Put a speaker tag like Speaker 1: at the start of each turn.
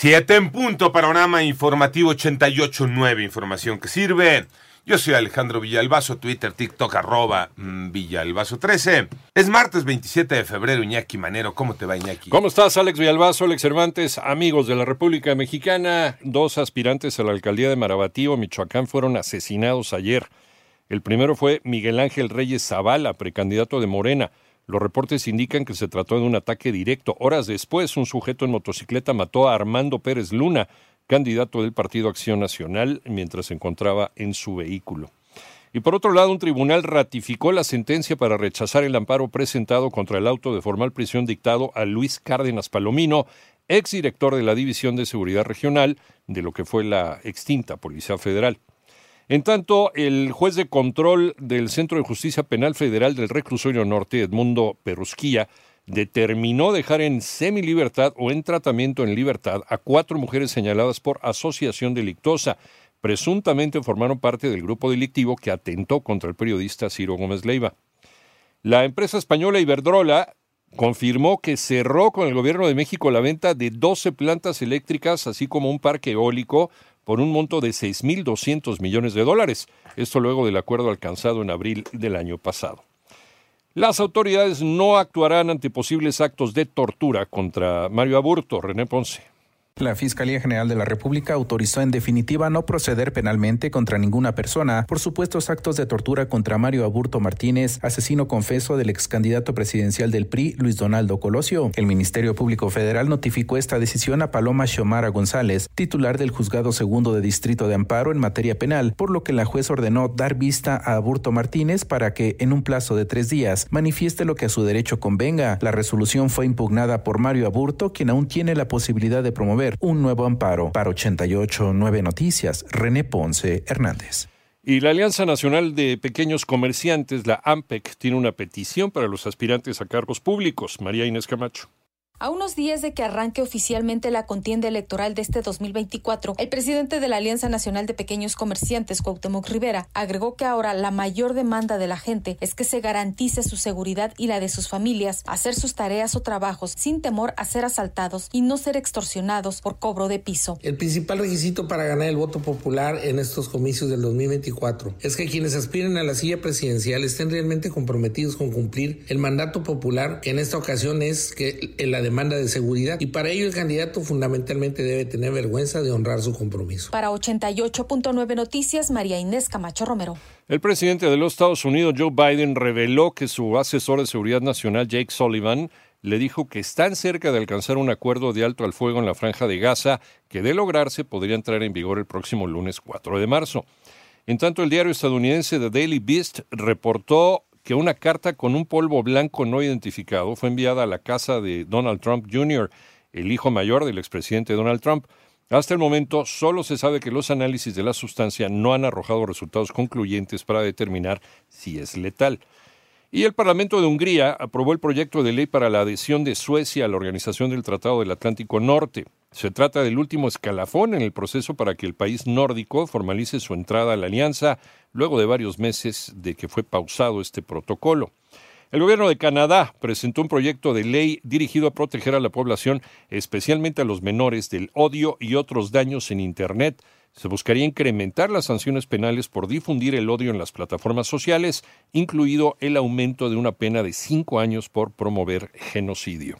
Speaker 1: Siete en punto, panorama informativo 88.9, información que sirve. Yo soy Alejandro Villalbazo, Twitter, TikTok, arroba mm, Villalbazo13. Es martes 27 de febrero, Iñaki Manero. ¿Cómo te va, Iñaki?
Speaker 2: ¿Cómo estás, Alex Villalbazo, Alex Cervantes, amigos de la República Mexicana? Dos aspirantes a la alcaldía de Marabatío, Michoacán, fueron asesinados ayer. El primero fue Miguel Ángel Reyes Zavala, precandidato de Morena. Los reportes indican que se trató de un ataque directo. Horas después, un sujeto en motocicleta mató a Armando Pérez Luna, candidato del Partido Acción Nacional, mientras se encontraba en su vehículo. Y por otro lado, un tribunal ratificó la sentencia para rechazar el amparo presentado contra el auto de formal prisión dictado a Luis Cárdenas Palomino, exdirector de la División de Seguridad Regional de lo que fue la extinta Policía Federal. En tanto, el juez de control del Centro de Justicia Penal Federal del Reclusorio Norte, Edmundo Perusquía, determinó dejar en semilibertad o en tratamiento en libertad a cuatro mujeres señaladas por asociación delictosa. Presuntamente formaron parte del grupo delictivo que atentó contra el periodista Ciro Gómez Leiva. La empresa española Iberdrola confirmó que cerró con el gobierno de México la venta de 12 plantas eléctricas, así como un parque eólico por un monto de 6.200 millones de dólares. Esto luego del acuerdo alcanzado en abril del año pasado. Las autoridades no actuarán ante posibles actos de tortura contra Mario Aburto, René Ponce.
Speaker 3: La Fiscalía General de la República autorizó en definitiva no proceder penalmente contra ninguna persona por supuestos actos de tortura contra Mario Aburto Martínez, asesino confeso del ex candidato presidencial del PRI, Luis Donaldo Colosio. El Ministerio Público Federal notificó esta decisión a Paloma Xiomara González, titular del Juzgado Segundo de Distrito de Amparo en materia penal, por lo que la juez ordenó dar vista a Aburto Martínez para que, en un plazo de tres días, manifieste lo que a su derecho convenga. La resolución fue impugnada por Mario Aburto, quien aún tiene la posibilidad de promover un nuevo amparo. Para 88 9 Noticias, René Ponce Hernández.
Speaker 2: Y la Alianza Nacional de Pequeños Comerciantes, la AMPEC, tiene una petición para los aspirantes a cargos públicos. María Inés Camacho.
Speaker 4: A unos días de que arranque oficialmente la contienda electoral de este 2024, el presidente de la Alianza Nacional de Pequeños Comerciantes, Cuauhtémoc Rivera, agregó que ahora la mayor demanda de la gente es que se garantice su seguridad y la de sus familias, hacer sus tareas o trabajos sin temor a ser asaltados y no ser extorsionados por cobro de piso.
Speaker 5: El principal requisito para ganar el voto popular en estos comicios del 2024 es que quienes aspiren a la silla presidencial estén realmente comprometidos con cumplir el mandato popular, que en esta ocasión es que la demanda de seguridad y para ello el candidato fundamentalmente debe tener vergüenza de honrar su compromiso.
Speaker 4: Para 88.9 Noticias, María Inés Camacho Romero.
Speaker 2: El presidente de los Estados Unidos, Joe Biden, reveló que su asesor de seguridad nacional, Jake Sullivan, le dijo que están cerca de alcanzar un acuerdo de alto al fuego en la franja de Gaza que de lograrse podría entrar en vigor el próximo lunes 4 de marzo. En tanto, el diario estadounidense The Daily Beast reportó que una carta con un polvo blanco no identificado fue enviada a la casa de Donald Trump Jr., el hijo mayor del expresidente Donald Trump. Hasta el momento solo se sabe que los análisis de la sustancia no han arrojado resultados concluyentes para determinar si es letal. Y el Parlamento de Hungría aprobó el proyecto de ley para la adhesión de Suecia a la Organización del Tratado del Atlántico Norte. Se trata del último escalafón en el proceso para que el país nórdico formalice su entrada a la alianza luego de varios meses de que fue pausado este protocolo. El gobierno de Canadá presentó un proyecto de ley dirigido a proteger a la población, especialmente a los menores, del odio y otros daños en Internet se buscaría incrementar las sanciones penales por difundir el odio en las plataformas sociales, incluido el aumento de una pena de cinco años por promover genocidio.